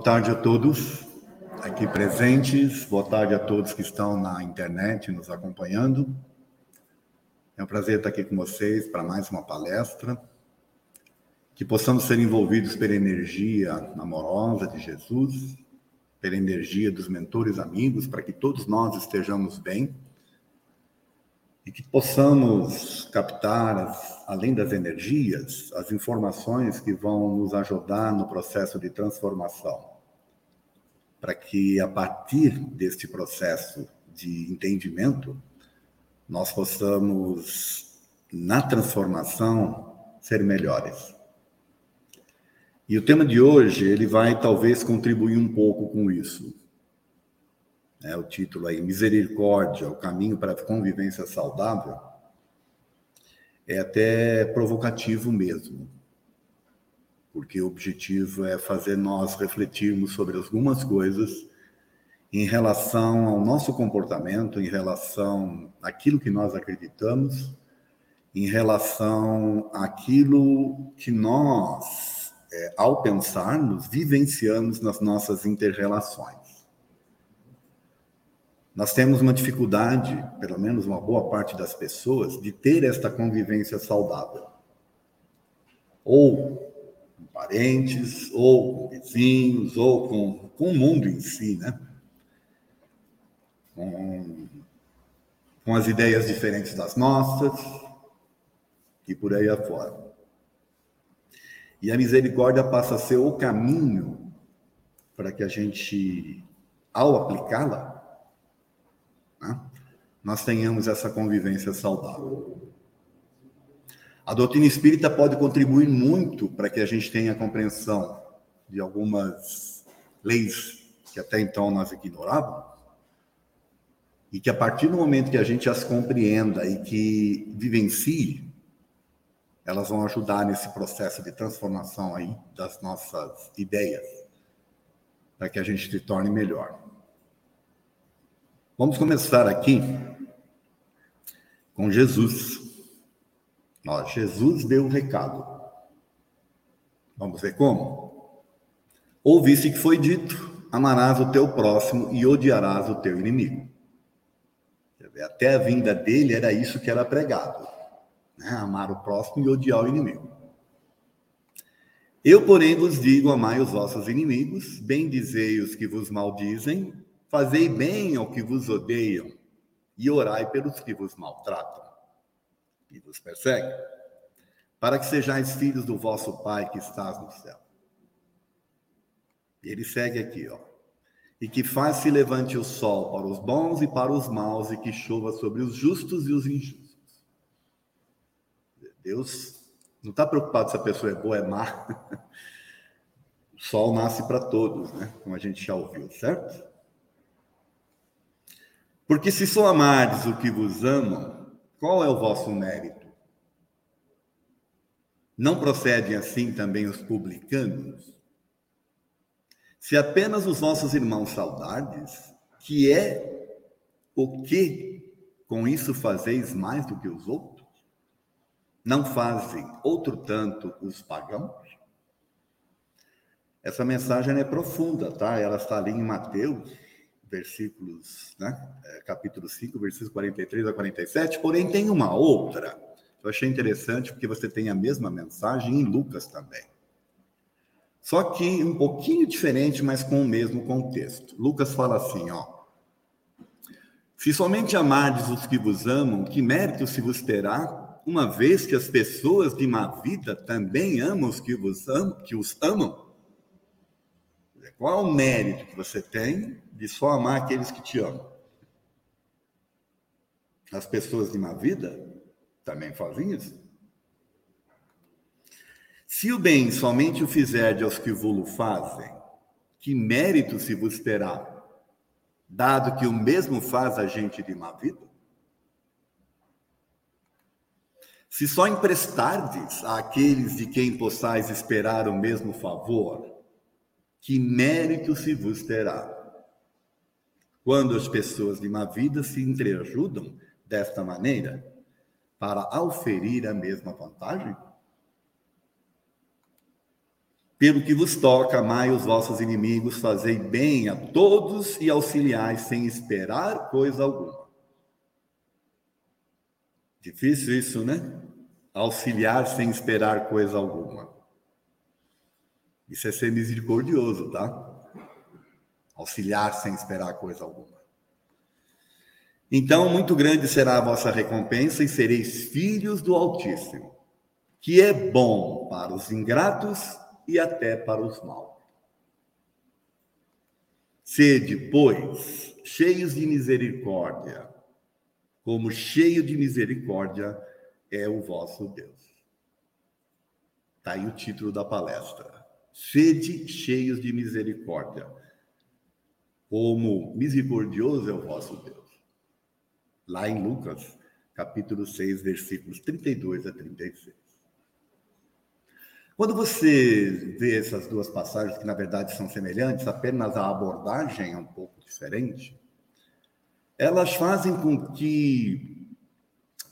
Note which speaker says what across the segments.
Speaker 1: Boa tarde a todos aqui presentes, boa tarde a todos que estão na internet nos acompanhando. É um prazer estar aqui com vocês para mais uma palestra. Que possamos ser envolvidos pela energia amorosa de Jesus, pela energia dos mentores amigos, para que todos nós estejamos bem e que possamos captar, além das energias, as informações que vão nos ajudar no processo de transformação, para que a partir deste processo de entendimento, nós possamos, na transformação, ser melhores. E o tema de hoje, ele vai talvez contribuir um pouco com isso né, o título aí, Misericórdia, o caminho para a convivência saudável, é até provocativo mesmo, porque o objetivo é fazer nós refletirmos sobre algumas coisas em relação ao nosso comportamento, em relação àquilo que nós acreditamos, em relação àquilo que nós, é, ao pensarmos, vivenciamos nas nossas interrelações. Nós temos uma dificuldade, pelo menos uma boa parte das pessoas, de ter esta convivência saudável. Ou parentes, ou com vizinhos, ou com, com o mundo em si, né? Com, com as ideias diferentes das nossas e por aí afora. E a misericórdia passa a ser o caminho para que a gente, ao aplicá-la, né? nós tenhamos essa convivência saudável. A doutrina espírita pode contribuir muito para que a gente tenha compreensão de algumas leis que até então nós ignorávamos, e que a partir do momento que a gente as compreenda e que vivencie, elas vão ajudar nesse processo de transformação aí das nossas ideias, para que a gente se torne melhor. Vamos começar aqui com Jesus. Ó, Jesus deu um recado. Vamos ver como? Ouviste que foi dito: amarás o teu próximo e odiarás o teu inimigo. Até a vinda dele era isso que era pregado: né? amar o próximo e odiar o inimigo. Eu, porém, vos digo: amai os vossos inimigos, bendizei os que vos maldizem, Fazei bem ao que vos odeiam e orai pelos que vos maltratam e vos perseguem, para que sejais filhos do vosso Pai que estás no céu. E ele segue aqui, ó. E que faz se levante o sol para os bons e para os maus, e que chova sobre os justos e os injustos. Deus não está preocupado se a pessoa é boa ou é má. O sol nasce para todos, né? Como a gente já ouviu, certo? Porque se só amardes o que vos amam, qual é o vosso mérito? Não procedem assim também os publicanos? Se apenas os vossos irmãos saudardes, que é o que com isso fazeis mais do que os outros? Não fazem outro tanto os pagãos? Essa mensagem é profunda, tá? Ela está ali em Mateus versículos, né? É, capítulo 5, versículos 43 a 47, porém tem uma outra. Eu achei interessante porque você tem a mesma mensagem em Lucas também. Só que um pouquinho diferente, mas com o mesmo contexto. Lucas fala assim, ó: Se somente amardes os que vos amam, que mérito se vos terá, uma vez que as pessoas de má vida também amam os que vos amam, que os amam? Qual o mérito que você tem de só amar aqueles que te amam? As pessoas de má vida também fazem isso. Se o bem somente o fizerde aos que vô fazem, que mérito se vos terá, dado que o mesmo faz a gente de má vida? Se só emprestardes àqueles de quem possais esperar o mesmo favor, que mérito se vos terá? Quando as pessoas de má vida se entreajudam desta maneira para auferir a mesma vantagem? Pelo que vos toca, amai os vossos inimigos, fazei bem a todos e auxiliai sem esperar coisa alguma. Difícil isso, né? Auxiliar sem esperar coisa alguma. Isso é ser misericordioso, tá? Auxiliar sem esperar coisa alguma. Então, muito grande será a vossa recompensa e sereis filhos do Altíssimo, que é bom para os ingratos e até para os maus. Sede, pois, cheios de misericórdia, como cheio de misericórdia é o vosso Deus. Está aí o título da palestra. Sede cheios de misericórdia, como misericordioso é o vosso Deus lá em Lucas, capítulo 6, versículos 32 a 36. Quando você vê essas duas passagens, que na verdade são semelhantes, apenas a abordagem é um pouco diferente, elas fazem com que,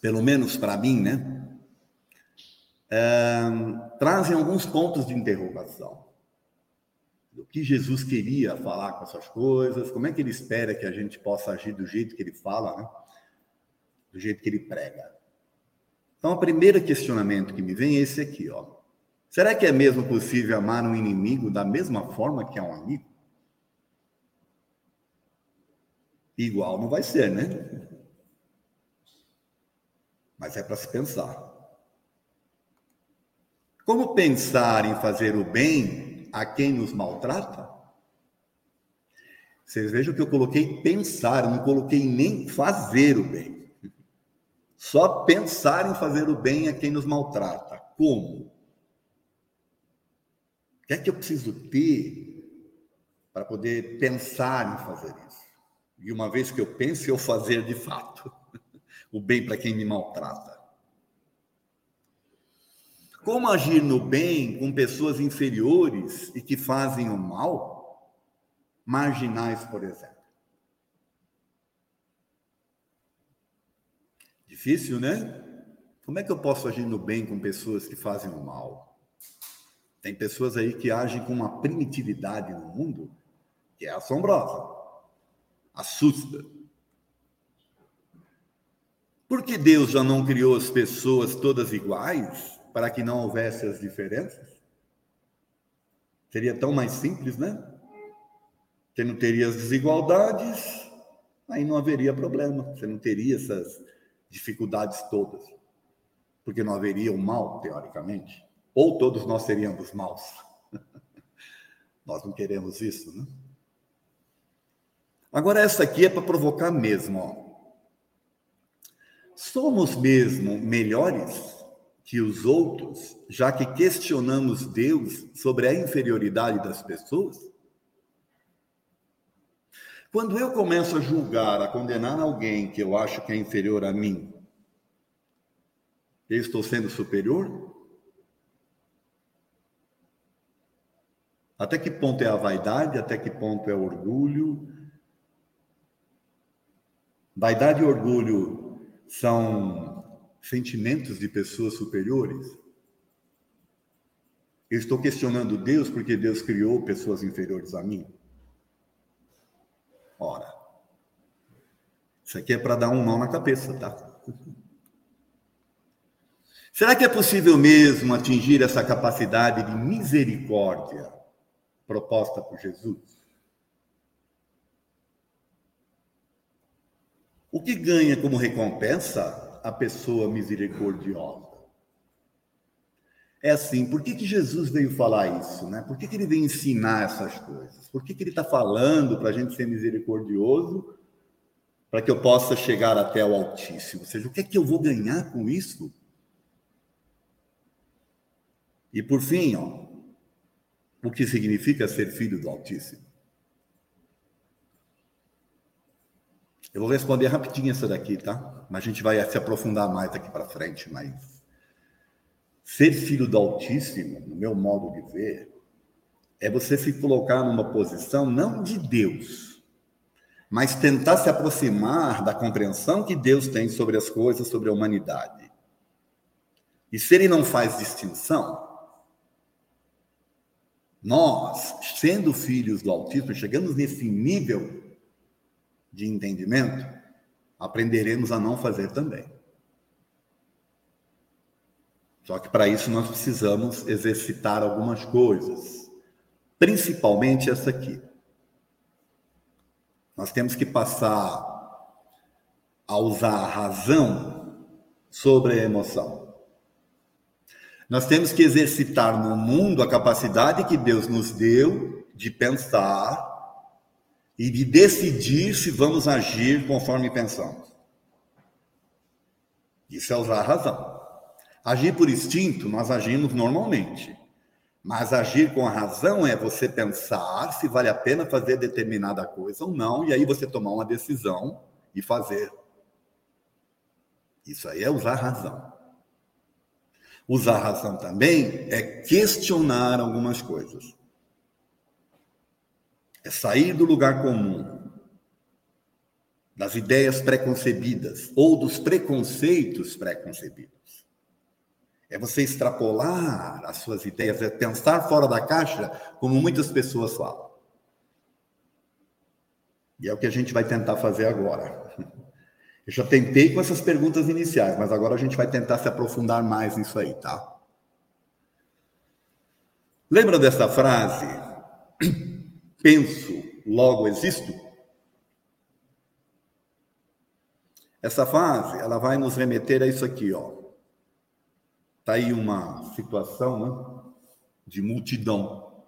Speaker 1: pelo menos para mim, né, é, trazem alguns pontos de interrogação. O que Jesus queria falar com essas coisas, como é que ele espera que a gente possa agir do jeito que ele fala, né? do jeito que ele prega. Então, o primeiro questionamento que me vem é esse aqui, ó. Será que é mesmo possível amar um inimigo da mesma forma que a um amigo? Igual não vai ser, né? Mas é para se pensar. Como pensar em fazer o bem a quem nos maltrata? Vocês vejam que eu coloquei pensar, não coloquei nem fazer o bem. Só pensar em fazer o bem a quem nos maltrata. Como? O que é que eu preciso ter para poder pensar em fazer isso? E uma vez que eu penso, eu fazer de fato o bem para quem me maltrata. Como agir no bem com pessoas inferiores e que fazem o mal? Marginais, por exemplo. Difícil, né? Como é que eu posso agir no bem com pessoas que fazem o mal? Tem pessoas aí que agem com uma primitividade no mundo que é assombrosa, assusta. Por que Deus já não criou as pessoas todas iguais para que não houvesse as diferenças? Seria tão mais simples, né? Você não teria as desigualdades, aí não haveria problema. Você não teria essas dificuldades todas, porque não haveria o mal, teoricamente, ou todos nós seríamos maus. nós não queremos isso, né? Agora, essa aqui é para provocar mesmo. Ó. Somos mesmo melhores que os outros, já que questionamos Deus sobre a inferioridade das pessoas? Quando eu começo a julgar, a condenar alguém que eu acho que é inferior a mim, eu estou sendo superior? Até que ponto é a vaidade? Até que ponto é o orgulho? Vaidade e orgulho são sentimentos de pessoas superiores? Eu estou questionando Deus porque Deus criou pessoas inferiores a mim? Ora, isso aqui é para dar um nó na cabeça, tá? Será que é possível mesmo atingir essa capacidade de misericórdia proposta por Jesus? O que ganha como recompensa a pessoa misericordiosa? É assim, por que, que Jesus veio falar isso? Né? Por que, que ele veio ensinar essas coisas? Por que, que ele está falando para a gente ser misericordioso, para que eu possa chegar até o Altíssimo? Ou seja, o que é que eu vou ganhar com isso? E por fim, ó, o que significa ser filho do Altíssimo? Eu vou responder rapidinho essa daqui, tá? Mas a gente vai se aprofundar mais daqui para frente, mas Ser filho do Altíssimo, no meu modo de ver, é você se colocar numa posição não de Deus, mas tentar se aproximar da compreensão que Deus tem sobre as coisas, sobre a humanidade. E se ele não faz distinção, Nós, sendo filhos do Altíssimo, chegamos nesse nível de entendimento, aprenderemos a não fazer também. Só que para isso nós precisamos exercitar algumas coisas, principalmente essa aqui. Nós temos que passar a usar a razão sobre a emoção. Nós temos que exercitar no mundo a capacidade que Deus nos deu de pensar e de decidir se vamos agir conforme pensamos. Isso é usar a razão. Agir por instinto, nós agimos normalmente. Mas agir com a razão é você pensar se vale a pena fazer determinada coisa ou não, e aí você tomar uma decisão e fazer. Isso aí é usar a razão. Usar a razão também é questionar algumas coisas. É sair do lugar comum, das ideias preconcebidas ou dos preconceitos preconcebidos. É você extrapolar as suas ideias, é pensar fora da caixa, como muitas pessoas falam. E é o que a gente vai tentar fazer agora. Eu já tentei com essas perguntas iniciais, mas agora a gente vai tentar se aprofundar mais nisso aí, tá? Lembra dessa frase? Penso, logo existo? Essa fase, ela vai nos remeter a isso aqui, ó. Tá aí uma situação, né, de multidão.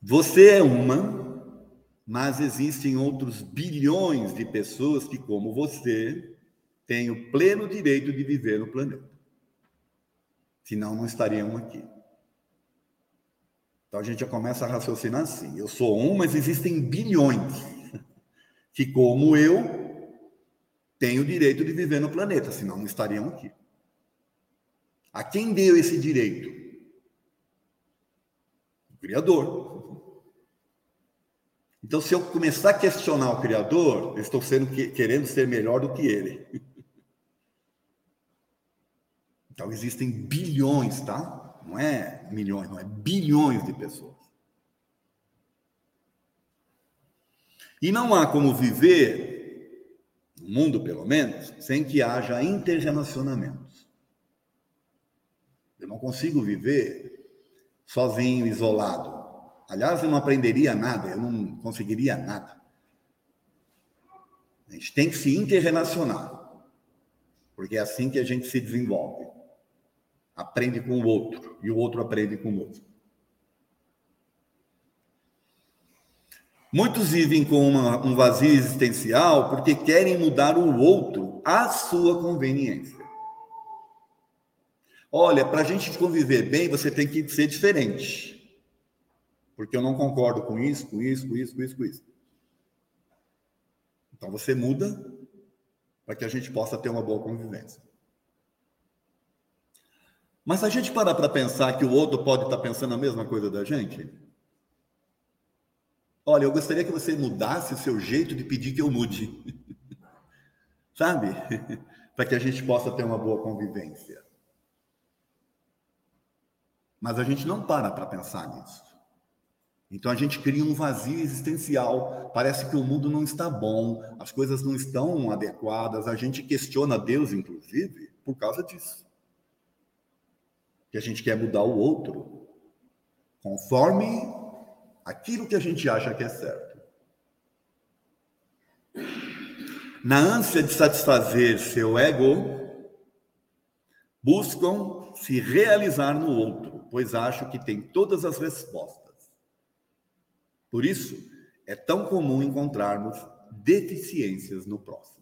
Speaker 1: Você é uma, mas existem outros bilhões de pessoas que, como você, têm o pleno direito de viver no planeta. Senão, não estariam aqui. Então a gente já começa a raciocinar assim: eu sou um, mas existem bilhões que, como eu, têm o direito de viver no planeta, senão não estariam aqui. A quem deu esse direito? O Criador. Então, se eu começar a questionar o Criador, eu estou sendo, querendo ser melhor do que ele. Então, existem bilhões, tá? Não é milhões, não é bilhões de pessoas. E não há como viver, no mundo pelo menos, sem que haja interrelacionamentos. Eu não consigo viver sozinho, isolado. Aliás, eu não aprenderia nada, eu não conseguiria nada. A gente tem que se interrelacionar, porque é assim que a gente se desenvolve aprende com o outro e o outro aprende com o outro. Muitos vivem com uma, um vazio existencial porque querem mudar o outro à sua conveniência. Olha, para a gente conviver bem, você tem que ser diferente. Porque eu não concordo com isso, com isso, com isso, com isso, com isso. Então você muda para que a gente possa ter uma boa convivência. Mas a gente parar para pensar que o outro pode estar tá pensando a mesma coisa da gente, olha, eu gostaria que você mudasse o seu jeito de pedir que eu mude. Sabe? para que a gente possa ter uma boa convivência. Mas a gente não para para pensar nisso. Então a gente cria um vazio existencial. Parece que o mundo não está bom, as coisas não estão adequadas. A gente questiona Deus, inclusive, por causa disso que a gente quer mudar o outro conforme aquilo que a gente acha que é certo. Na ânsia de satisfazer seu ego, buscam se realizar no outro, pois acham que tem todas as respostas. Por isso, é tão comum encontrarmos deficiências no próximo.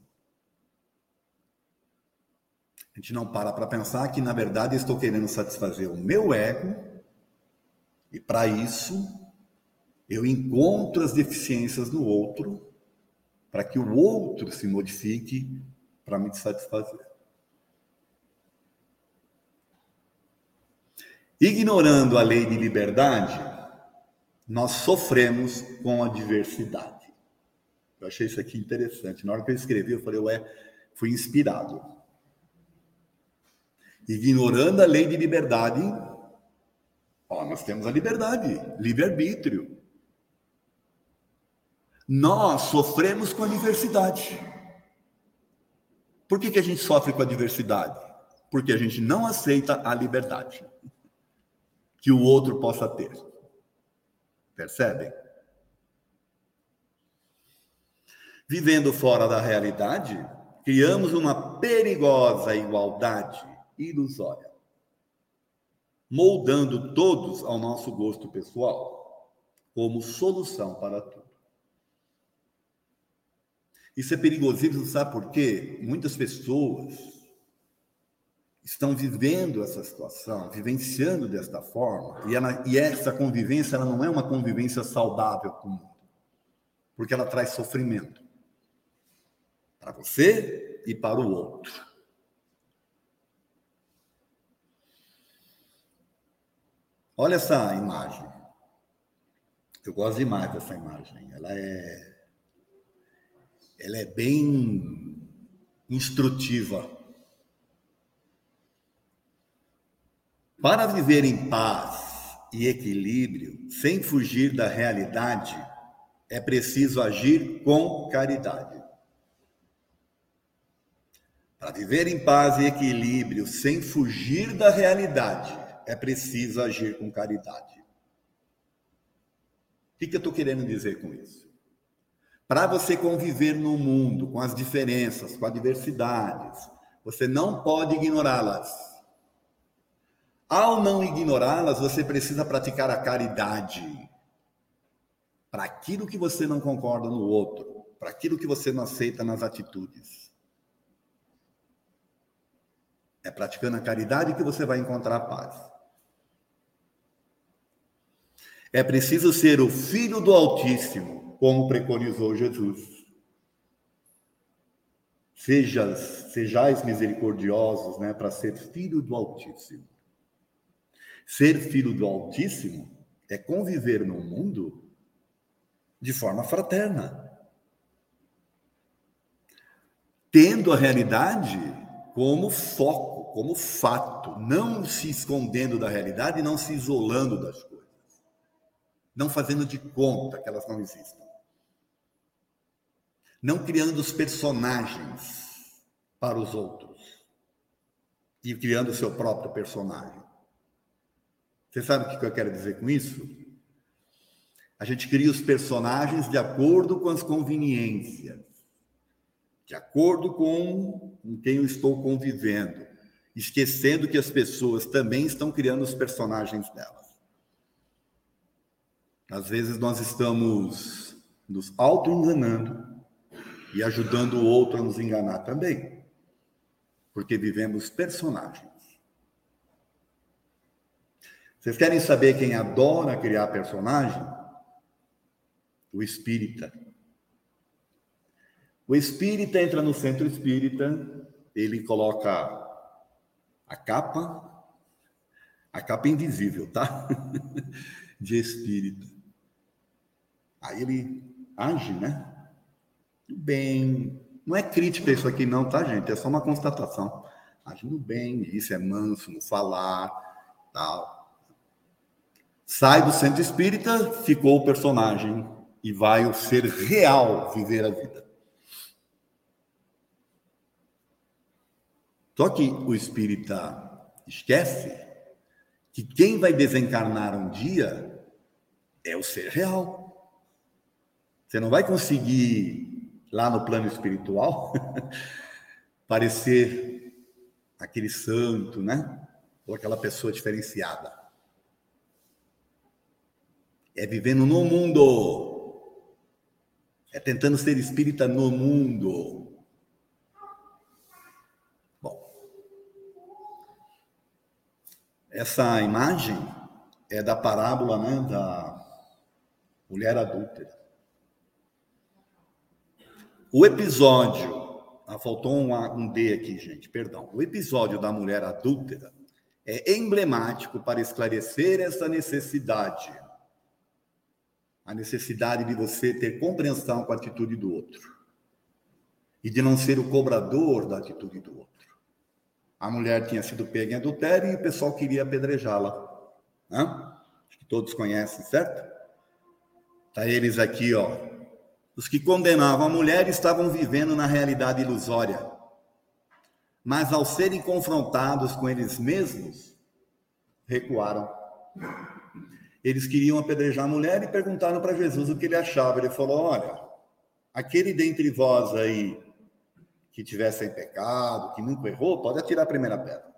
Speaker 1: A gente não para para pensar que, na verdade, estou querendo satisfazer o meu ego, e para isso eu encontro as deficiências no outro, para que o outro se modifique para me satisfazer. Ignorando a lei de liberdade, nós sofremos com a diversidade. Eu achei isso aqui interessante. Na hora que eu escrevi, eu falei, ué, fui inspirado ignorando a lei de liberdade, Ó, nós temos a liberdade, livre-arbítrio. Nós sofremos com a diversidade. Por que, que a gente sofre com a diversidade? Porque a gente não aceita a liberdade que o outro possa ter. Percebem? Vivendo fora da realidade, criamos uma perigosa igualdade ilusória, moldando todos ao nosso gosto pessoal, como solução para tudo. Isso é perigosíssimo, sabe por quê? Muitas pessoas estão vivendo essa situação, vivenciando desta forma, e, ela, e essa convivência ela não é uma convivência saudável com o mundo, porque ela traz sofrimento para você e para o outro. Olha essa imagem. Eu gosto demais dessa imagem. Ela é, ela é bem instrutiva. Para viver em paz e equilíbrio, sem fugir da realidade, é preciso agir com caridade. Para viver em paz e equilíbrio, sem fugir da realidade, é preciso agir com caridade. O que, eu estou querendo dizer com isso? Para você conviver no mundo com as diferenças, com as diversidades, você não pode ignorá-las. Ao não ignorá-las, você precisa praticar a caridade para aquilo que você não concorda no outro, para aquilo que você não aceita nas atitudes. É praticando a caridade que você vai encontrar a paz. É preciso ser o filho do Altíssimo, como preconizou Jesus. Sejas, sejais misericordiosos, né, para ser filho do Altíssimo. Ser filho do Altíssimo é conviver no mundo de forma fraterna. Tendo a realidade como foco como fato, não se escondendo da realidade e não se isolando das coisas. Não fazendo de conta que elas não existem. Não criando os personagens para os outros. E criando o seu próprio personagem. Você sabe o que eu quero dizer com isso? A gente cria os personagens de acordo com as conveniências, de acordo com, quem eu estou convivendo esquecendo que as pessoas também estão criando os personagens delas. Às vezes nós estamos nos auto-enganando e ajudando o outro a nos enganar também, porque vivemos personagens. Vocês querem saber quem adora criar personagem? O espírita. O espírita entra no centro espírita, ele coloca a capa, a capa invisível, tá? De espírito. Aí ele age, né? Bem, não é crítica isso aqui não, tá, gente? É só uma constatação. Agindo bem, isso é manso no falar, tal. Sai do centro espírita, ficou o personagem e vai o ser real viver a vida. Só que o espírita esquece que quem vai desencarnar um dia é o ser real. Você não vai conseguir, lá no plano espiritual, parecer aquele santo, né? Ou aquela pessoa diferenciada. É vivendo no mundo. É tentando ser espírita no mundo. Essa imagem é da parábola né, da mulher adúltera. O episódio, ah, faltou um, um D aqui, gente, perdão. O episódio da mulher adúltera é emblemático para esclarecer essa necessidade. A necessidade de você ter compreensão com a atitude do outro. E de não ser o cobrador da atitude do outro. A mulher tinha sido pega em adultério e o pessoal queria apedrejá-la. Né? que todos conhecem, certo? Tá eles aqui, ó. Os que condenavam a mulher estavam vivendo na realidade ilusória. Mas ao serem confrontados com eles mesmos, recuaram. Eles queriam apedrejar a mulher e perguntaram para Jesus o que ele achava. Ele falou: Olha, aquele dentre vós aí que tivesse em pecado, que nunca errou, pode atirar a primeira pedra.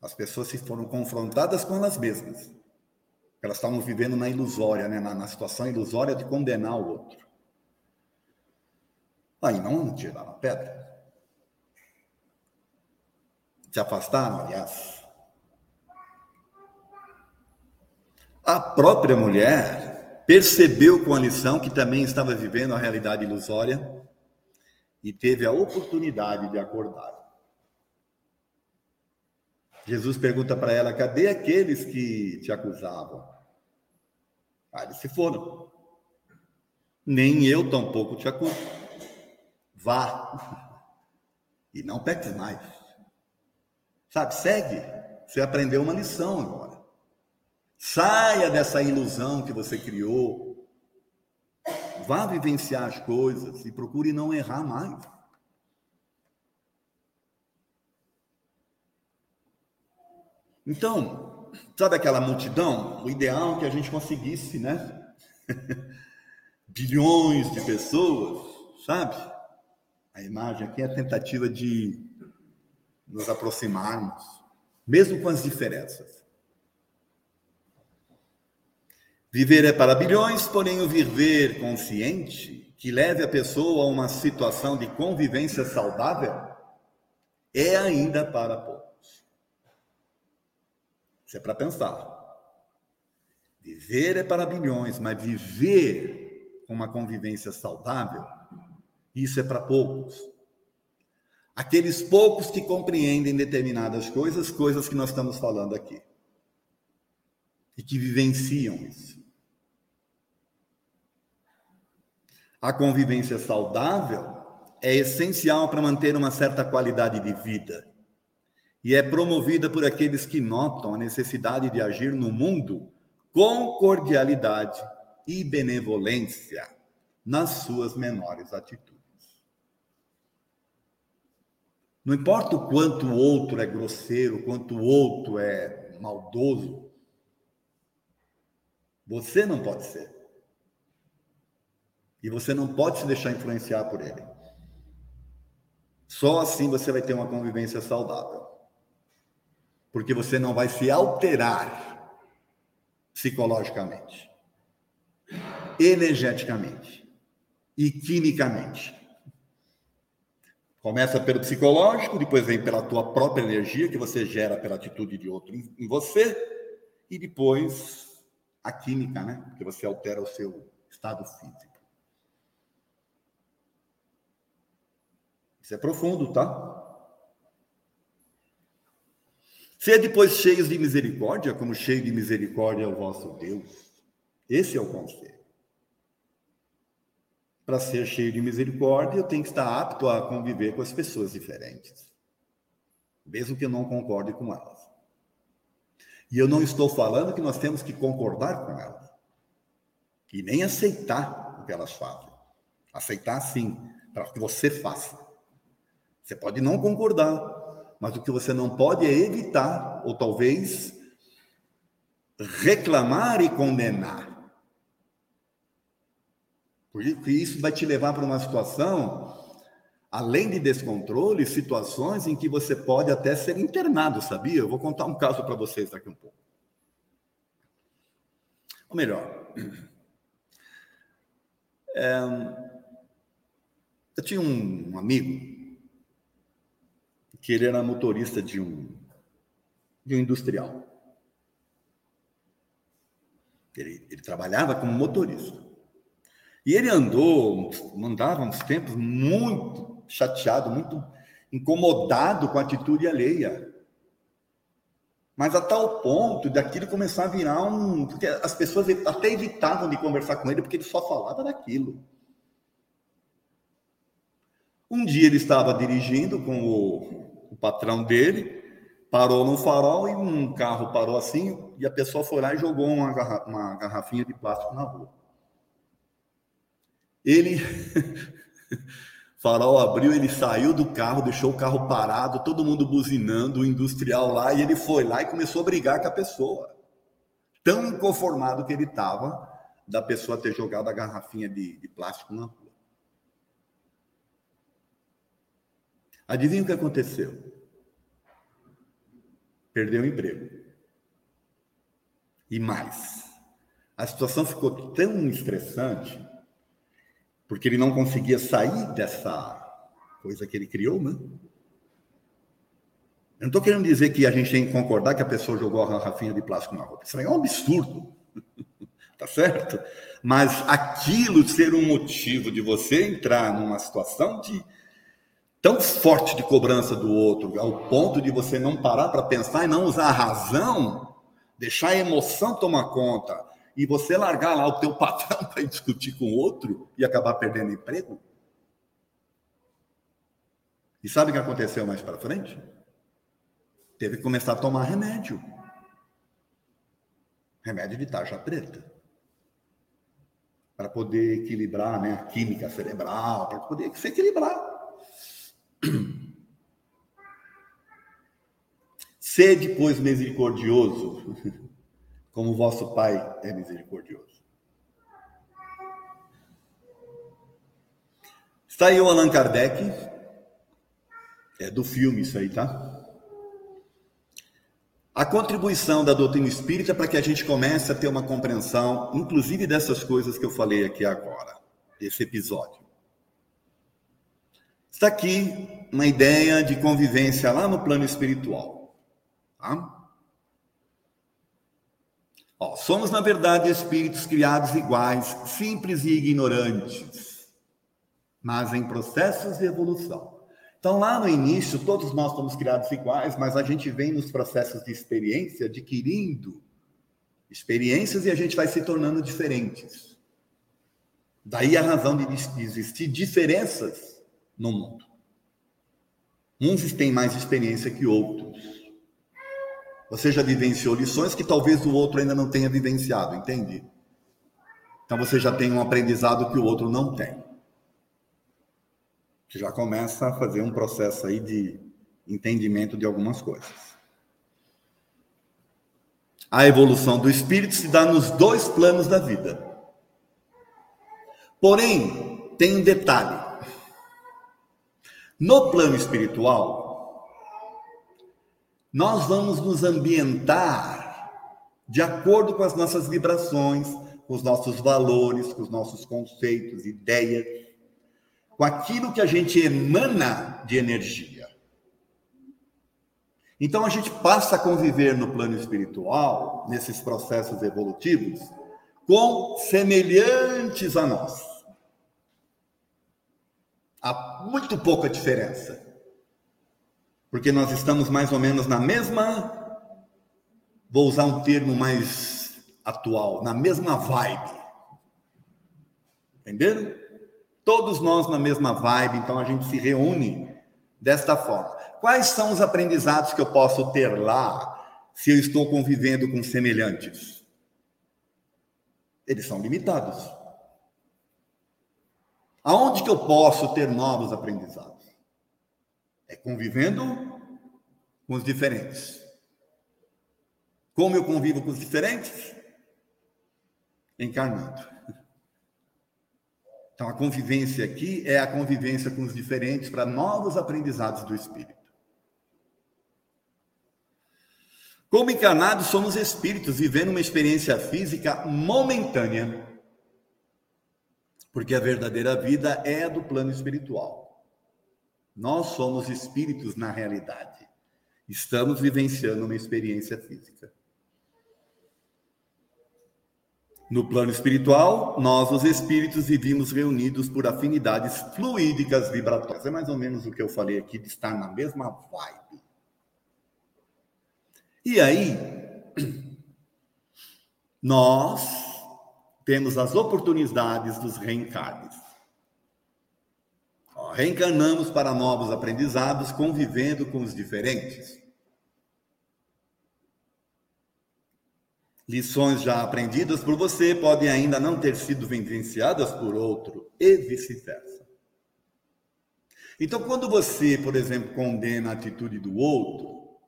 Speaker 1: As pessoas se foram confrontadas com elas mesmas. Elas estavam vivendo na ilusória, né? na, na situação ilusória de condenar o outro. Aí não tiraram a pedra. Se afastaram, aliás. A própria mulher percebeu com a lição que também estava vivendo a realidade ilusória e teve a oportunidade de acordar. Jesus pergunta para ela: cadê aqueles que te acusavam? Ah, eles se foram. Nem eu tampouco te acuso. Vá e não peques mais. Sabe, segue. Você aprendeu uma lição agora. Saia dessa ilusão que você criou. Vá vivenciar as coisas e procure não errar mais. Então, sabe aquela multidão? O ideal é que a gente conseguisse, né? Bilhões de pessoas, sabe? A imagem aqui é a tentativa de nos aproximarmos, mesmo com as diferenças. Viver é para bilhões, porém o viver consciente, que leve a pessoa a uma situação de convivência saudável, é ainda para poucos. Isso é para pensar. Viver é para bilhões, mas viver com uma convivência saudável, isso é para poucos. Aqueles poucos que compreendem determinadas coisas, coisas que nós estamos falando aqui. E que vivenciam isso. A convivência saudável é essencial para manter uma certa qualidade de vida e é promovida por aqueles que notam a necessidade de agir no mundo com cordialidade e benevolência nas suas menores atitudes. Não importa o quanto o outro é grosseiro, quanto o outro é maldoso, você não pode ser. E você não pode se deixar influenciar por ele. Só assim você vai ter uma convivência saudável porque você não vai se alterar psicologicamente, energeticamente e quimicamente. Começa pelo psicológico, depois vem pela tua própria energia que você gera pela atitude de outro em você e depois a química, né? Porque você altera o seu estado físico. Isso é profundo, tá? Ser depois cheios de misericórdia, como cheio de misericórdia é o vosso Deus. Esse é o conselho. Para ser cheio de misericórdia, eu tenho que estar apto a conviver com as pessoas diferentes, mesmo que eu não concorde com elas. E eu não estou falando que nós temos que concordar com elas, e nem aceitar o que elas fazem. Aceitar sim, para que você faça. Você pode não concordar, mas o que você não pode é evitar, ou talvez reclamar e condenar. Porque isso vai te levar para uma situação, além de descontrole, situações em que você pode até ser internado, sabia? Eu vou contar um caso para vocês daqui um pouco. Ou melhor, é, eu tinha um amigo que ele era motorista de um, de um industrial. Ele, ele trabalhava como motorista. E ele andou, andava uns tempos muito chateado, muito incomodado com a atitude alheia. Mas a tal ponto daquilo começar a virar um. Porque as pessoas até evitavam de conversar com ele, porque ele só falava daquilo. Um dia ele estava dirigindo com o, o patrão dele, parou no farol e um carro parou assim e a pessoa foi lá e jogou uma, garra uma garrafinha de plástico na rua. Ele, farol abriu, ele saiu do carro, deixou o carro parado, todo mundo buzinando, o industrial lá, e ele foi lá e começou a brigar com a pessoa. Tão inconformado que ele estava da pessoa ter jogado a garrafinha de, de plástico na rua. Adivinha o que aconteceu? Perdeu o emprego. E mais, a situação ficou tão estressante, porque ele não conseguia sair dessa coisa que ele criou, né? Eu não estou querendo dizer que a gente tem que concordar que a pessoa jogou a garrafinha de plástico na roupa. Isso é um absurdo. tá certo? Mas aquilo ser um motivo de você entrar numa situação de tão forte de cobrança do outro, ao ponto de você não parar para pensar e não usar a razão, deixar a emoção tomar conta e você largar lá o teu patrão para discutir com o outro e acabar perdendo emprego? E sabe o que aconteceu mais para frente? Teve que começar a tomar remédio. Remédio de taxa preta. Para poder equilibrar né, a química cerebral, para poder se equilibrar. Sede, pois, misericordioso, como vosso Pai é misericordioso. Está aí o Allan Kardec, é do filme isso aí, tá? A contribuição da doutrina espírita para que a gente comece a ter uma compreensão, inclusive dessas coisas que eu falei aqui agora, desse episódio. Está aqui uma ideia de convivência lá no plano espiritual. Tá? Ó, somos, na verdade, espíritos criados iguais, simples e ignorantes, mas em processos de evolução. Então, lá no início, todos nós somos criados iguais, mas a gente vem nos processos de experiência adquirindo experiências e a gente vai se tornando diferentes. Daí a razão de existir diferenças no mundo. Uns têm mais experiência que outros. Você já vivenciou lições que talvez o outro ainda não tenha vivenciado, entende? Então você já tem um aprendizado que o outro não tem. Que já começa a fazer um processo aí de entendimento de algumas coisas. A evolução do espírito se dá nos dois planos da vida. Porém, tem um detalhe. No plano espiritual, nós vamos nos ambientar de acordo com as nossas vibrações, com os nossos valores, com os nossos conceitos, ideias, com aquilo que a gente emana de energia. Então a gente passa a conviver no plano espiritual, nesses processos evolutivos, com semelhantes a nós. Há muito pouca diferença. Porque nós estamos mais ou menos na mesma, vou usar um termo mais atual, na mesma vibe. Entenderam? Todos nós na mesma vibe, então a gente se reúne desta forma. Quais são os aprendizados que eu posso ter lá se eu estou convivendo com semelhantes? Eles são limitados. Aonde que eu posso ter novos aprendizados? É convivendo com os diferentes. Como eu convivo com os diferentes? Encarnando. Então, a convivência aqui é a convivência com os diferentes para novos aprendizados do espírito. Como encarnados, somos espíritos vivendo uma experiência física momentânea porque a verdadeira vida é do plano espiritual. Nós somos espíritos na realidade. Estamos vivenciando uma experiência física. No plano espiritual, nós, os espíritos, vivimos reunidos por afinidades fluídicas vibratórias. É mais ou menos o que eu falei aqui, de estar na mesma vibe. E aí, nós temos as oportunidades dos reencarnes reencarnamos para novos aprendizados, convivendo com os diferentes. Lições já aprendidas por você podem ainda não ter sido vivenciadas por outro, e vice-versa. Então, quando você, por exemplo, condena a atitude do outro,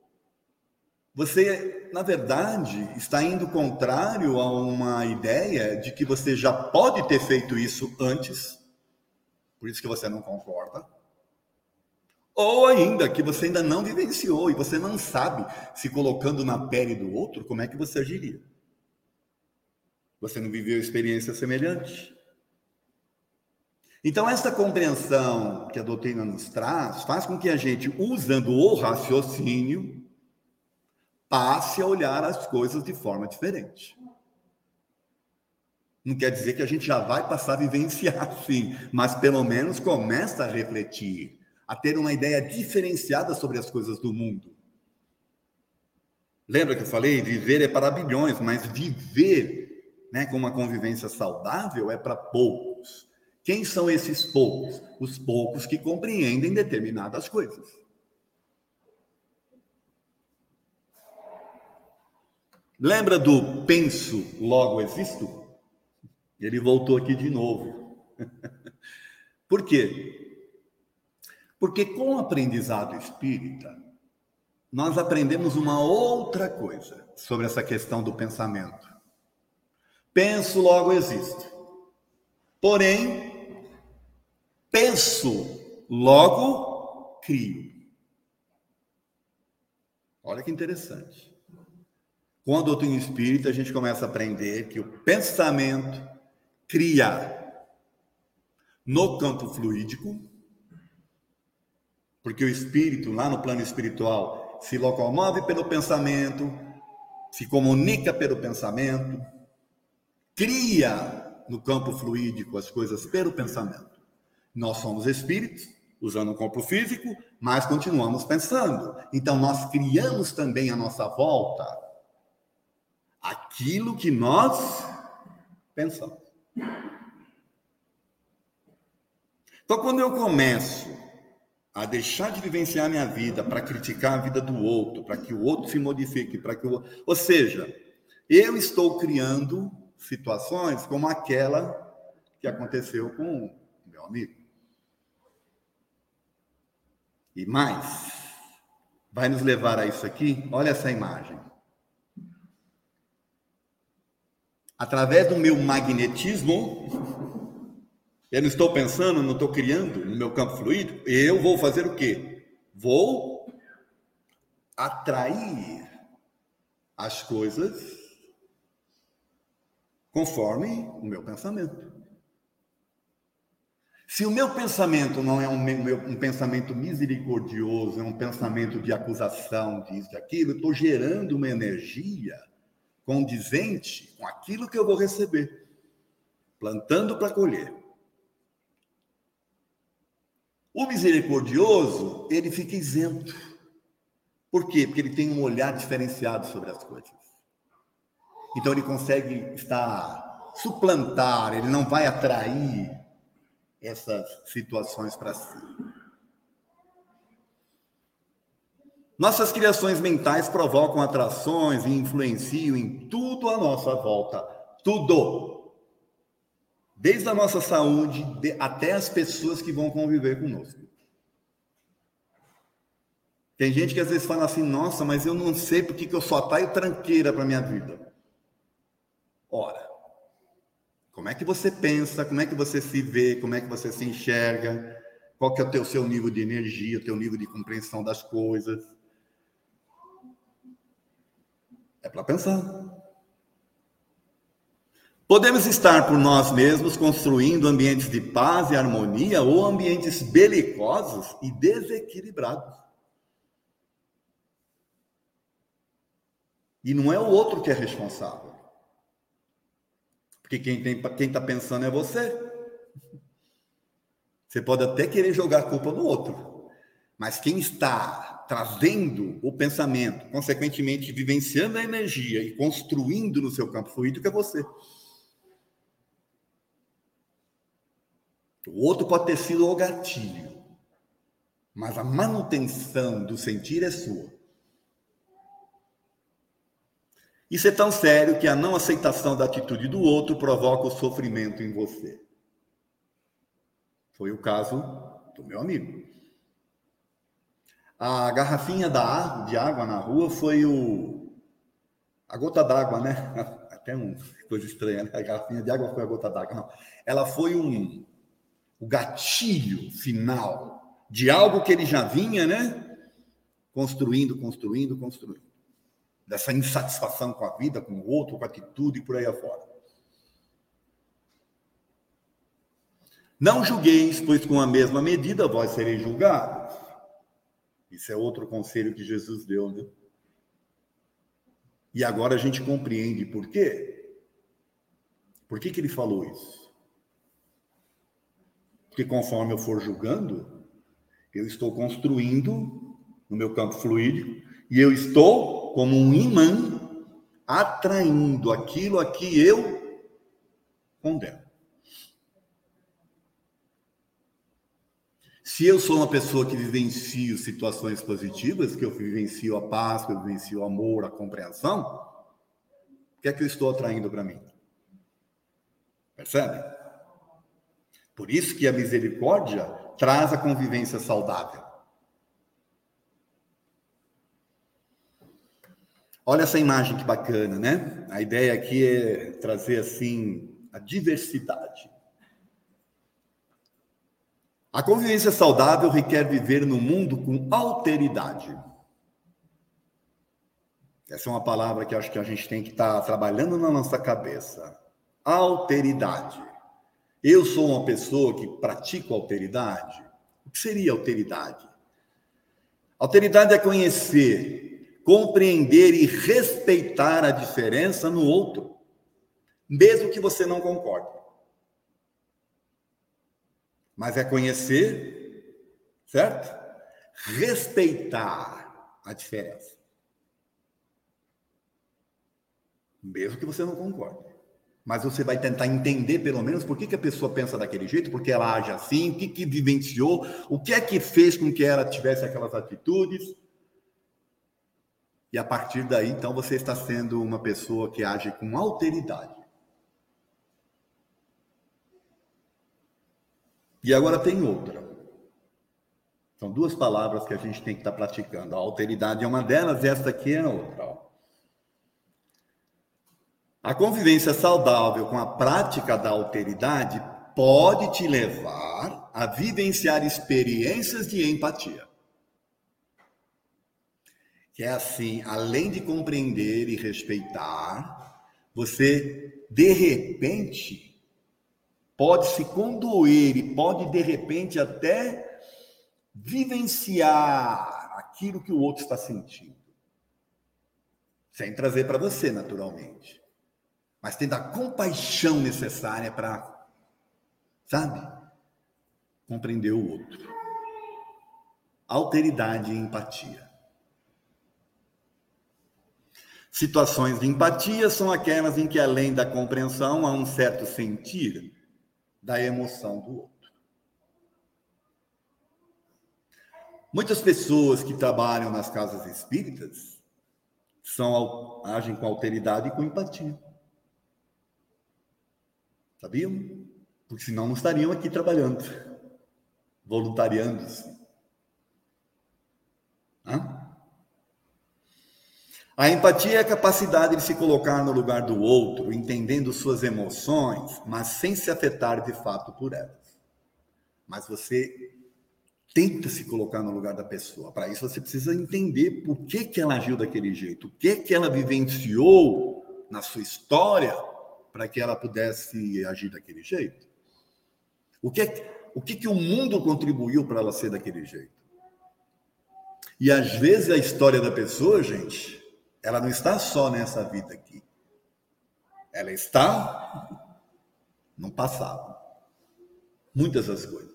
Speaker 1: você, na verdade, está indo contrário a uma ideia de que você já pode ter feito isso antes por isso que você não concorda. Ou ainda que você ainda não vivenciou e você não sabe, se colocando na pele do outro, como é que você agiria. Você não viveu experiência semelhante. Então, essa compreensão que a doutrina nos traz faz com que a gente, usando o raciocínio, passe a olhar as coisas de forma diferente. Não quer dizer que a gente já vai passar a vivenciar assim, mas pelo menos começa a refletir, a ter uma ideia diferenciada sobre as coisas do mundo. Lembra que eu falei? Viver é para bilhões, mas viver né, com uma convivência saudável é para poucos. Quem são esses poucos? Os poucos que compreendem determinadas coisas. Lembra do penso, logo existo? Ele voltou aqui de novo. Por quê? Porque com o aprendizado espírita, nós aprendemos uma outra coisa sobre essa questão do pensamento. Penso, logo existo. Porém, penso, logo crio. Olha que interessante. Com a doutrina espírita, a gente começa a aprender que o pensamento cria no campo fluídico, porque o espírito, lá no plano espiritual, se locomove pelo pensamento, se comunica pelo pensamento, cria no campo fluídico as coisas pelo pensamento. Nós somos espíritos, usando o corpo físico, mas continuamos pensando. Então, nós criamos também a nossa volta aquilo que nós pensamos. Então, quando eu começo a deixar de vivenciar minha vida para criticar a vida do outro, para que o outro se modifique, para que o ou seja, eu estou criando situações como aquela que aconteceu com o meu amigo. E mais, vai nos levar a isso aqui. Olha essa imagem. Através do meu magnetismo, eu não estou pensando, não estou criando no meu campo fluido, eu vou fazer o quê? Vou atrair as coisas conforme o meu pensamento. Se o meu pensamento não é um, um, pensamento misericordioso, é um pensamento de acusação, disso, daquilo, eu estou gerando uma energia condizente com aquilo que eu vou receber, plantando para colher. O misericordioso, ele fica isento. Por quê? Porque ele tem um olhar diferenciado sobre as coisas. Então ele consegue estar suplantar, ele não vai atrair essas situações para si. Nossas criações mentais provocam atrações e influenciam em tudo à nossa volta. Tudo. Desde a nossa saúde até as pessoas que vão conviver conosco. Tem gente que às vezes fala assim: nossa, mas eu não sei porque que eu só atraio tranqueira para minha vida. Ora, como é que você pensa, como é que você se vê, como é que você se enxerga, qual que é o teu seu nível de energia, o teu nível de compreensão das coisas. É para pensar. Podemos estar por nós mesmos construindo ambientes de paz e harmonia ou ambientes belicosos e desequilibrados. E não é o outro que é responsável. Porque quem está pensando é você. Você pode até querer jogar a culpa no outro. Mas quem está trazendo o pensamento, consequentemente vivenciando a energia e construindo no seu campo fluídico é você. O outro pode ter sido o gatilho, mas a manutenção do sentir é sua. Isso é tão sério que a não aceitação da atitude do outro provoca o sofrimento em você. Foi o caso do meu amigo. A garrafinha da, de água na rua foi o a gota d'água, né? Até uma coisa estranha, né? A garrafinha de água foi a gota d'água. Ela foi um o gatilho final de algo que ele já vinha, né? Construindo, construindo, construindo dessa insatisfação com a vida, com o outro, com a atitude e por aí afora. Não julgueis, pois com a mesma medida vós sereis julgados. Isso é outro conselho que Jesus deu, né? E agora a gente compreende por quê. Por que, que ele falou isso? Porque conforme eu for julgando, eu estou construindo no meu campo fluídico e eu estou como um imã atraindo aquilo a que eu condeno. Se eu sou uma pessoa que vivencio situações positivas, que eu vivencio a paz, que eu vivencio o amor, a compreensão, o que é que eu estou atraindo para mim? Percebe? Por isso que a misericórdia traz a convivência saudável. Olha essa imagem que bacana, né? A ideia aqui é trazer assim a diversidade. A convivência saudável requer viver no mundo com alteridade. Essa é uma palavra que acho que a gente tem que estar tá trabalhando na nossa cabeça. Alteridade. Eu sou uma pessoa que pratico alteridade. O que seria alteridade? Alteridade é conhecer compreender e respeitar a diferença no outro, mesmo que você não concorde. Mas é conhecer, certo? Respeitar a diferença. Mesmo que você não concorde. Mas você vai tentar entender, pelo menos, por que, que a pessoa pensa daquele jeito, porque ela age assim, o que, que vivenciou, o que é que fez com que ela tivesse aquelas atitudes. E a partir daí, então, você está sendo uma pessoa que age com alteridade. E agora tem outra. São duas palavras que a gente tem que estar praticando. A alteridade é uma delas, esta aqui é a outra. A convivência saudável com a prática da alteridade pode te levar a vivenciar experiências de empatia que é assim, além de compreender e respeitar, você de repente pode se condoer e pode de repente até vivenciar aquilo que o outro está sentindo. Sem trazer para você, naturalmente. Mas tendo a compaixão necessária para, sabe, compreender o outro. Alteridade e empatia. Situações de empatia são aquelas em que, além da compreensão, há um certo sentir da emoção do outro. Muitas pessoas que trabalham nas casas espíritas são, agem com alteridade e com empatia. Sabiam? Porque senão não estariam aqui trabalhando, voluntariando-se. Hã? A empatia é a capacidade de se colocar no lugar do outro, entendendo suas emoções, mas sem se afetar de fato por elas. Mas você tenta se colocar no lugar da pessoa. Para isso você precisa entender por que, que ela agiu daquele jeito, o que que ela vivenciou na sua história para que ela pudesse agir daquele jeito. O que o que, que o mundo contribuiu para ela ser daquele jeito? E às vezes a história da pessoa, gente, ela não está só nessa vida aqui. Ela está no passado. Muitas das coisas.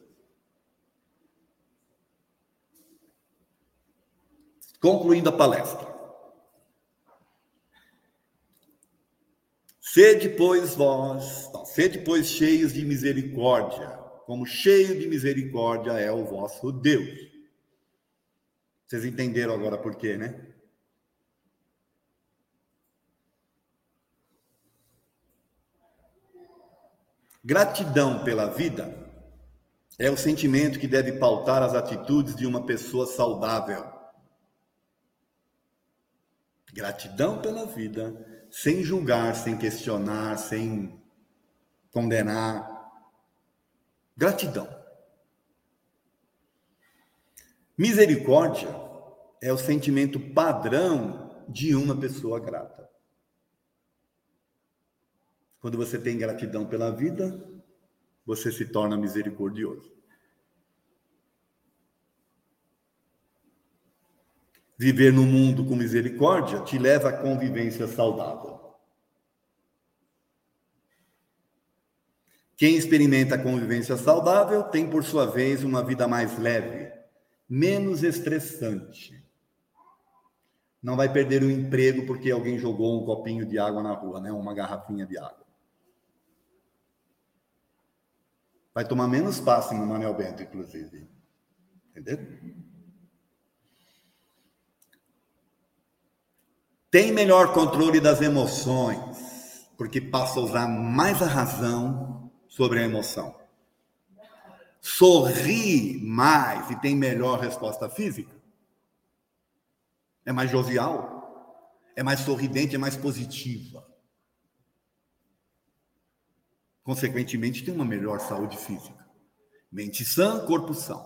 Speaker 1: Concluindo a palestra. Sede, pois, vós, sede, pois, cheios de misericórdia, como cheio de misericórdia é o vosso Deus. Vocês entenderam agora por quê, né? Gratidão pela vida é o sentimento que deve pautar as atitudes de uma pessoa saudável. Gratidão pela vida, sem julgar, sem questionar, sem condenar. Gratidão. Misericórdia é o sentimento padrão de uma pessoa grata. Quando você tem gratidão pela vida, você se torna misericordioso. Viver no mundo com misericórdia te leva à convivência saudável. Quem experimenta a convivência saudável tem, por sua vez, uma vida mais leve, menos estressante. Não vai perder o emprego porque alguém jogou um copinho de água na rua, né? uma garrafinha de água. Vai tomar menos passe no Manuel Bento, inclusive. Entendeu? Tem melhor controle das emoções, porque passa a usar mais a razão sobre a emoção. Sorri mais e tem melhor resposta física. É mais jovial, é mais sorridente, é mais positiva consequentemente, tem uma melhor saúde física. Mente sã, corpo são.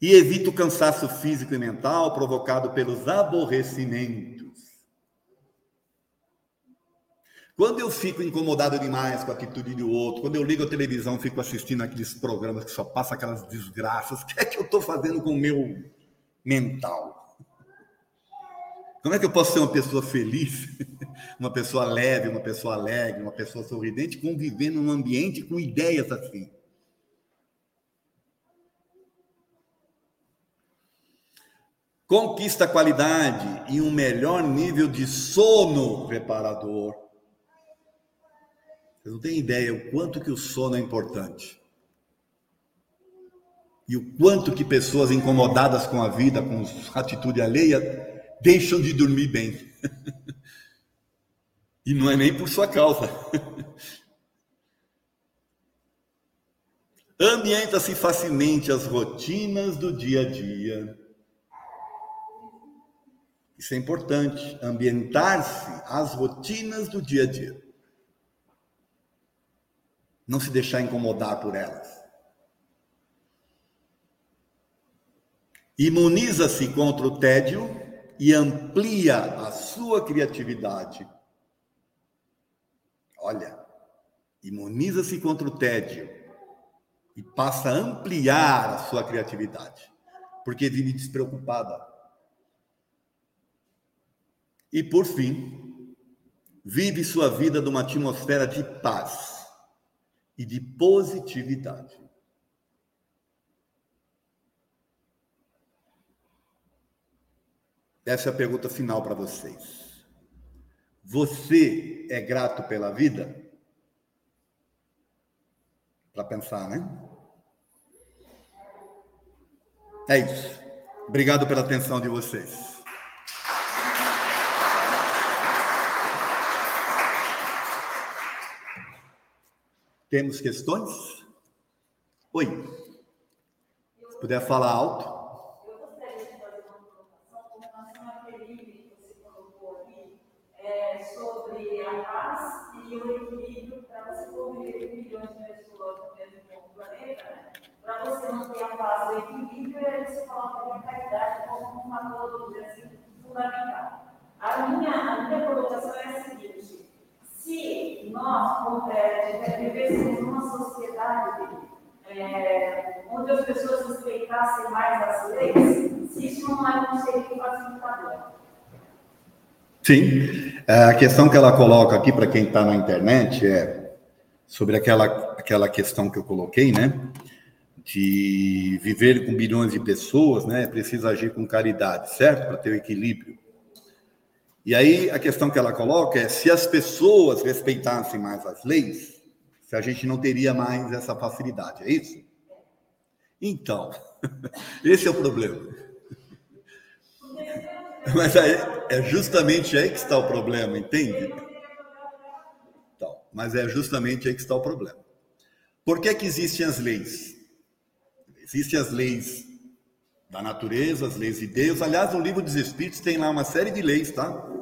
Speaker 1: E evita o cansaço físico e mental provocado pelos aborrecimentos. Quando eu fico incomodado demais com a atitude do outro, quando eu ligo a televisão, fico assistindo aqueles programas que só passam aquelas desgraças, o que é que eu estou fazendo com o meu mental? Como é que eu posso ser uma pessoa feliz, uma pessoa leve, uma pessoa alegre, uma pessoa sorridente, convivendo num ambiente com ideias assim? Conquista qualidade e um melhor nível de sono reparador. Vocês não têm ideia o quanto que o sono é importante. E o quanto que pessoas incomodadas com a vida, com atitude alheia, deixam de dormir bem. e não é nem por sua causa. Ambienta-se facilmente as rotinas do dia a dia. Isso é importante, ambientar-se às rotinas do dia a dia. Não se deixar incomodar por elas. Imuniza-se contra o tédio e amplia a sua criatividade. Olha, imuniza-se contra o tédio e passa a ampliar a sua criatividade, porque vive despreocupada. E por fim, vive sua vida numa atmosfera de paz e de positividade. Essa é a pergunta final para vocês. Você é grato pela vida? Para pensar, né? É isso. Obrigado pela atenção de vocês. Temos questões? Oi. Se puder falar alto.
Speaker 2: e o equilíbrio para você conviver com milhões de pessoas no mesmo planeta, né? para você manter a paz, o equilíbrio, é você coloca a caridade como um fator assim, fundamental. A minha, a minha colocação é a seguinte: se nós é, vivêssemos numa sociedade é, onde as pessoas respeitassem mais as leis, se isso não é um ser facilitador.
Speaker 1: Sim. É, a questão que ela coloca aqui para quem está na internet é sobre aquela, aquela questão que eu coloquei, né? De viver com bilhões de pessoas, né? Precisa agir com caridade, certo? Para ter o equilíbrio. E aí a questão que ela coloca é se as pessoas respeitassem mais as leis, se a gente não teria mais essa facilidade, é isso? Então, esse é o problema. Mas aí, é justamente aí que está o problema, entende? Então, mas é justamente aí que está o problema. Por que, que existem as leis? Existem as leis da natureza, as leis de Deus. Aliás, no livro dos Espíritos tem lá uma série de leis, tá?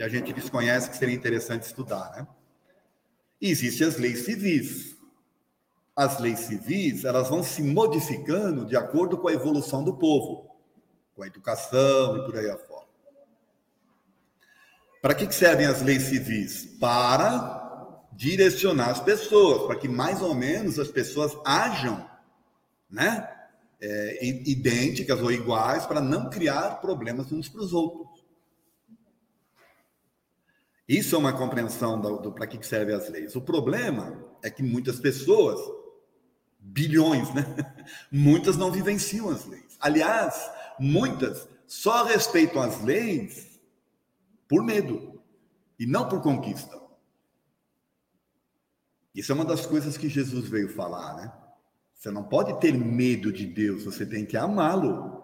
Speaker 1: Que a gente desconhece, que seria interessante estudar, né? Existem as leis civis. As leis civis, elas vão se modificando de acordo com a evolução do povo, com a educação e por aí afora. Para que servem as leis civis? Para direcionar as pessoas, para que mais ou menos as pessoas ajam, né? É, idênticas ou iguais, para não criar problemas uns para os outros. Isso é uma compreensão do, do para que servem as leis. O problema é que muitas pessoas, bilhões, né? Muitas não vivenciam as leis. Aliás, muitas só respeitam as leis por medo e não por conquista. Isso é uma das coisas que Jesus veio falar, né? Você não pode ter medo de Deus, você tem que amá-lo.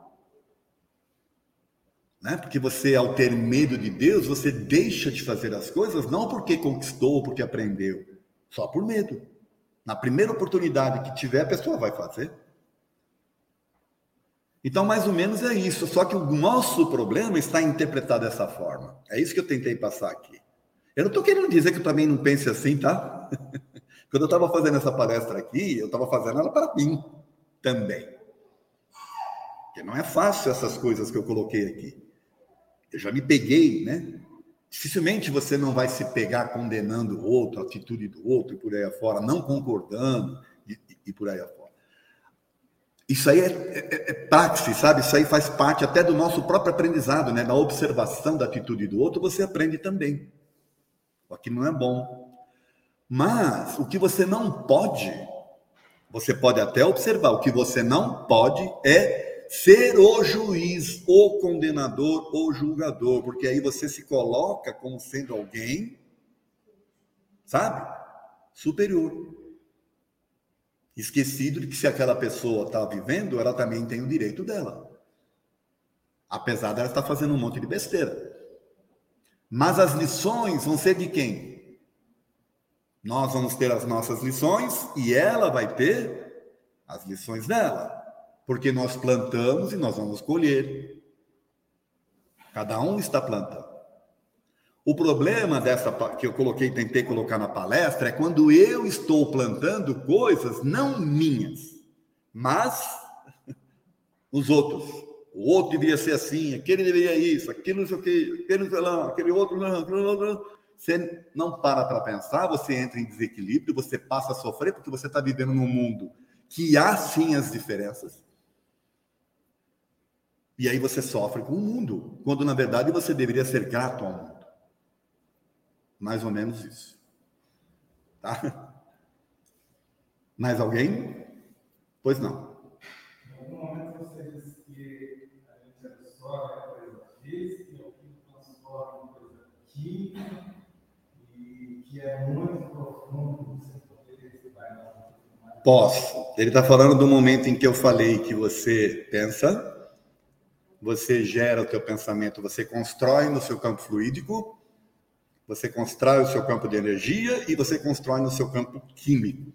Speaker 1: Né? Porque você, ao ter medo de Deus, você deixa de fazer as coisas não porque conquistou, porque aprendeu, só por medo. Na primeira oportunidade que tiver, a pessoa vai fazer. Então, mais ou menos é isso. Só que o nosso problema está interpretado dessa forma. É isso que eu tentei passar aqui. Eu não estou querendo dizer que eu também não pense assim, tá? Quando eu estava fazendo essa palestra aqui, eu estava fazendo ela para mim também. Porque não é fácil essas coisas que eu coloquei aqui. Eu já me peguei, né? Dificilmente você não vai se pegar condenando o outro, a atitude do outro e por aí afora, não concordando e, e por aí afora. Isso aí é, é, é táxi, sabe? Isso aí faz parte até do nosso próprio aprendizado, né? Na observação da atitude do outro, você aprende também. Aqui não é bom. Mas o que você não pode, você pode até observar, o que você não pode é ser o juiz, o condenador, o julgador, porque aí você se coloca como sendo alguém, sabe? Superior. Esquecido de que se aquela pessoa está vivendo, ela também tem o direito dela. Apesar dela estar fazendo um monte de besteira. Mas as lições vão ser de quem? Nós vamos ter as nossas lições e ela vai ter as lições dela. Porque nós plantamos e nós vamos colher. Cada um está plantando. O problema dessa que eu coloquei, tentei colocar na palestra, é quando eu estou plantando coisas não minhas, mas os outros. O outro deveria ser assim, aquele deveria isso, aquele não sei o quê, aquele não sei lá, aquele outro não, aquele outro. Você não para para pensar, você entra em desequilíbrio, você passa a sofrer porque você está vivendo num mundo que há sim as diferenças. E aí você sofre com o mundo, quando na verdade você deveria ser grato ao mundo. Mais ou menos isso. Tá? Mais alguém? Pois não. Em algum momento você disse que a gente absorve a coisa física, e o que transforma em coisa química que é muito profundo, você poderia Posso. Ele está falando do momento em que eu falei que você pensa, você gera o teu pensamento, você constrói no seu campo fluídico, você constrói o seu campo de energia e você constrói no seu campo químico.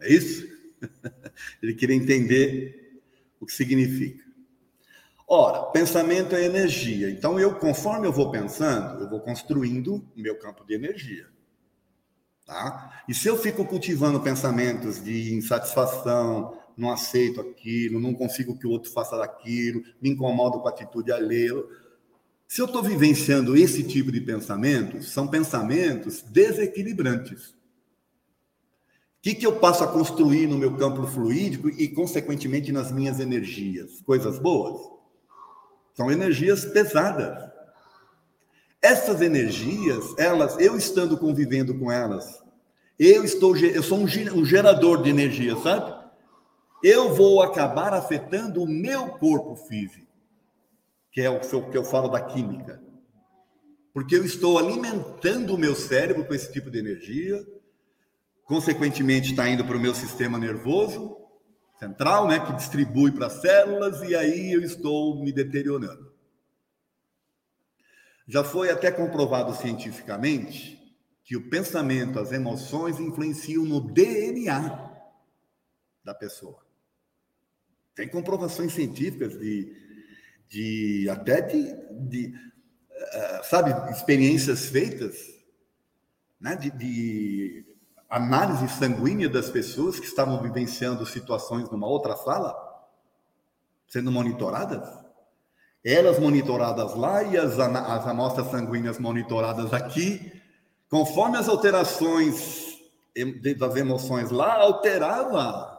Speaker 1: É isso? Ele queria entender o que significa. Ora, pensamento é energia. Então, eu, conforme eu vou pensando, eu vou construindo o meu campo de energia. Tá? E se eu fico cultivando pensamentos de insatisfação, não aceito aquilo, não consigo que o outro faça daquilo, me incomodo com a atitude alheia. Se eu estou vivenciando esse tipo de pensamentos, são pensamentos desequilibrantes. O que, que eu passo a construir no meu campo fluídico e, consequentemente, nas minhas energias? Coisas boas? São energias pesadas. Essas energias, elas, eu estando convivendo com elas, eu estou, eu sou um gerador de energia, sabe? Eu vou acabar afetando o meu corpo físico, que é o que eu falo da química, porque eu estou alimentando o meu cérebro com esse tipo de energia, consequentemente está indo para o meu sistema nervoso central, né, que distribui para as células e aí eu estou me deteriorando. Já foi até comprovado cientificamente que o pensamento, as emoções influenciam no DNA da pessoa. Tem comprovações científicas de, de até de, de uh, sabe, experiências feitas, né, de, de análise sanguínea das pessoas que estavam vivenciando situações numa outra sala, sendo monitoradas. Elas monitoradas lá e as, as amostras sanguíneas monitoradas aqui, conforme as alterações das emoções lá, alterava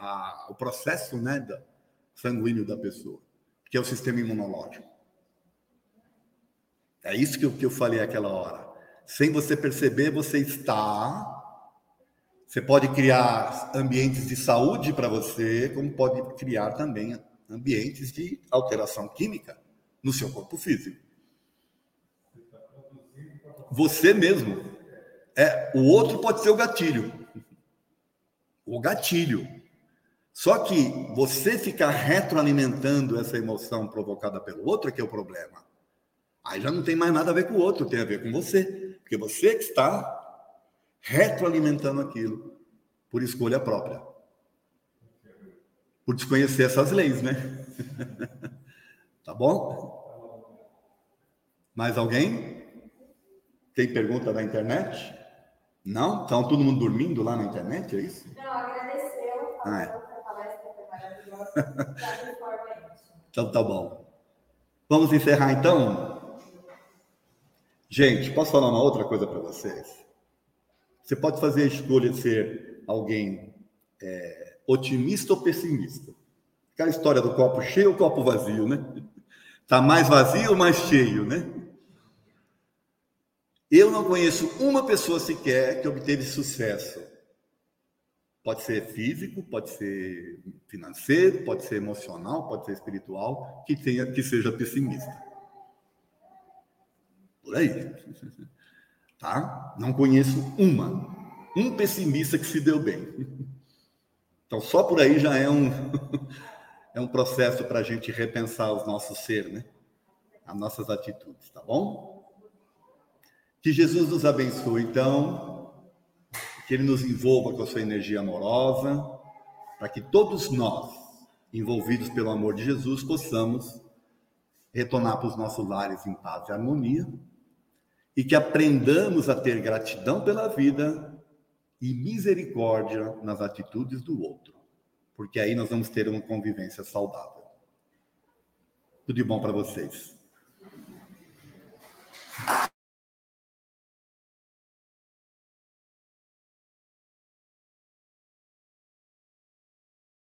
Speaker 1: a, o processo né, da, sanguíneo da pessoa, que é o sistema imunológico. É isso que eu, que eu falei aquela hora. Sem você perceber, você está você pode criar ambientes de saúde para você, como pode criar também ambientes de alteração química no seu corpo físico. Você mesmo. É, o outro pode ser o gatilho. O gatilho. Só que você ficar retroalimentando essa emoção provocada pelo outro é que é o problema. Aí já não tem mais nada a ver com o outro, tem a ver com você. Porque você que está retroalimentando aquilo por escolha própria. Por desconhecer essas leis, né? tá bom? Mais alguém? Tem pergunta da internet? Não? Estão todo mundo dormindo lá na internet, é isso?
Speaker 2: Não, agradeceu. Ah, é. A palestra foi maravilhosa.
Speaker 1: Então tá bom. Vamos encerrar então? Gente, posso falar uma outra coisa para vocês? Você pode fazer a escolha de ser alguém é, otimista ou pessimista. Aquela história do copo cheio ou copo vazio, né? Tá mais vazio ou mais cheio, né? Eu não conheço uma pessoa sequer que obteve sucesso. Pode ser físico, pode ser financeiro, pode ser emocional, pode ser espiritual, que tenha que seja pessimista. Por aí. Tá? Não conheço uma, um pessimista que se deu bem. Então, só por aí já é um, é um processo para a gente repensar os nossos ser, né? As nossas atitudes, tá bom? Que Jesus nos abençoe, então, que Ele nos envolva com a sua energia amorosa, para que todos nós, envolvidos pelo amor de Jesus, possamos retornar para os nossos lares em paz e harmonia e que aprendamos a ter gratidão pela vida e misericórdia nas atitudes do outro, porque aí nós vamos ter uma convivência saudável. Tudo de bom para vocês.